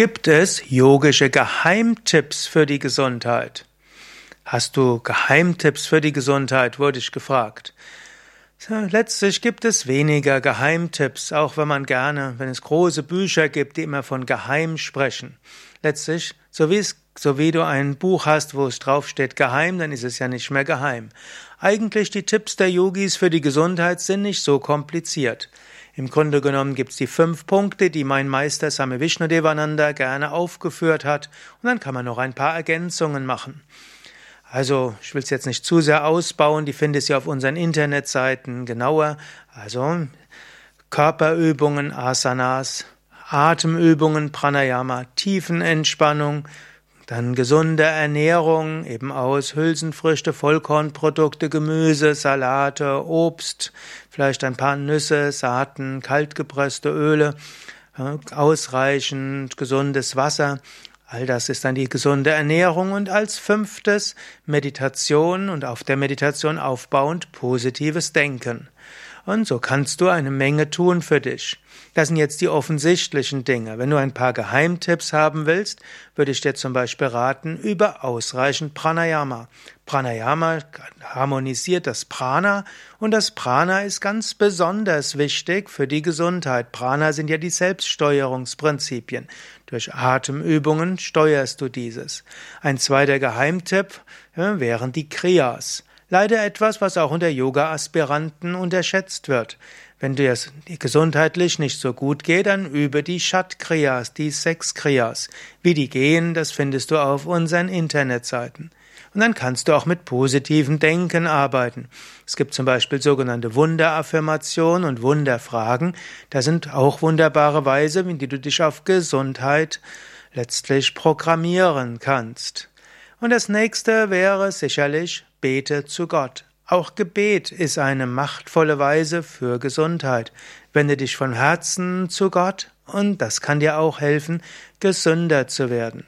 Gibt es yogische Geheimtipps für die Gesundheit? Hast du Geheimtipps für die Gesundheit, wurde ich gefragt. Letztlich gibt es weniger Geheimtipps, auch wenn man gerne, wenn es große Bücher gibt, die immer von Geheim sprechen. Letztlich, so wie, es, so wie du ein Buch hast, wo es draufsteht Geheim, dann ist es ja nicht mehr geheim. Eigentlich die Tipps der Yogis für die Gesundheit sind nicht so kompliziert. Im Grunde genommen gibt es die fünf Punkte, die mein Meister Same Vishnudevananda gerne aufgeführt hat, und dann kann man noch ein paar Ergänzungen machen. Also, ich will es jetzt nicht zu sehr ausbauen, die findest du auf unseren Internetseiten genauer. Also, Körperübungen, Asanas, Atemübungen, Pranayama, Tiefenentspannung, dann gesunde Ernährung, eben aus Hülsenfrüchte, Vollkornprodukte, Gemüse, Salate, Obst, vielleicht ein paar Nüsse, Saaten, kaltgepresste Öle, ausreichend gesundes Wasser. All das ist dann die gesunde Ernährung und als fünftes Meditation und auf der Meditation aufbauend positives Denken. Und so kannst du eine Menge tun für dich. Das sind jetzt die offensichtlichen Dinge. Wenn du ein paar Geheimtipps haben willst, würde ich dir zum Beispiel raten, über ausreichend Pranayama. Pranayama harmonisiert das Prana und das Prana ist ganz besonders wichtig für die Gesundheit. Prana sind ja die Selbststeuerungsprinzipien. Durch Atemübungen steuerst du dieses. Ein zweiter Geheimtipp wären die Kriyas. Leider etwas, was auch unter Yoga-Aspiranten unterschätzt wird. Wenn dir es gesundheitlich nicht so gut geht, dann übe die Shat-Kriyas, die sechs Kriyas. Wie die gehen, das findest du auf unseren Internetseiten. Und dann kannst du auch mit positivem Denken arbeiten. Es gibt zum Beispiel sogenannte Wunderaffirmationen und Wunderfragen. Da sind auch wunderbare Weise, in die du dich auf Gesundheit letztlich programmieren kannst. Und das nächste wäre sicherlich bete zu Gott. Auch Gebet ist eine machtvolle Weise für Gesundheit. Wende dich von Herzen zu Gott und das kann dir auch helfen, gesünder zu werden.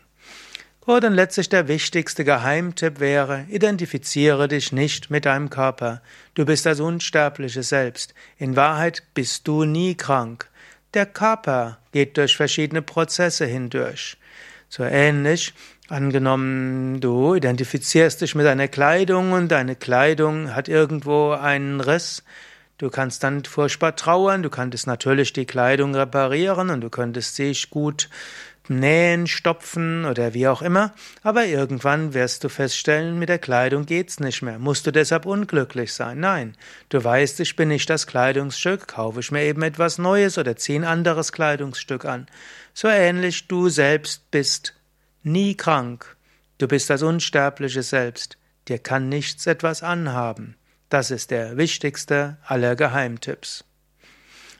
Gut, und letztlich der wichtigste Geheimtipp wäre, identifiziere dich nicht mit deinem Körper. Du bist das unsterbliche Selbst. In Wahrheit bist du nie krank. Der Körper geht durch verschiedene Prozesse hindurch. So ähnlich Angenommen, du identifizierst dich mit deiner Kleidung und deine Kleidung hat irgendwo einen Riss. Du kannst dann furchtbar trauern, du könntest natürlich die Kleidung reparieren und du könntest sich gut nähen, stopfen oder wie auch immer, aber irgendwann wirst du feststellen, mit der Kleidung geht's nicht mehr. Musst du deshalb unglücklich sein? Nein. Du weißt, ich bin nicht das Kleidungsstück, kaufe ich mir eben etwas Neues oder ziehe ein anderes Kleidungsstück an. So ähnlich du selbst bist nie krank. Du bist das unsterbliche Selbst. Dir kann nichts etwas anhaben. Das ist der wichtigste aller Geheimtipps.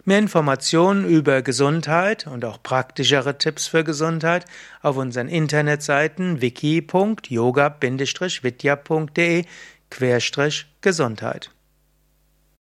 Mehr Informationen über Gesundheit und auch praktischere Tipps für Gesundheit auf unseren Internetseiten wiki.yoga-vidya.de Gesundheit.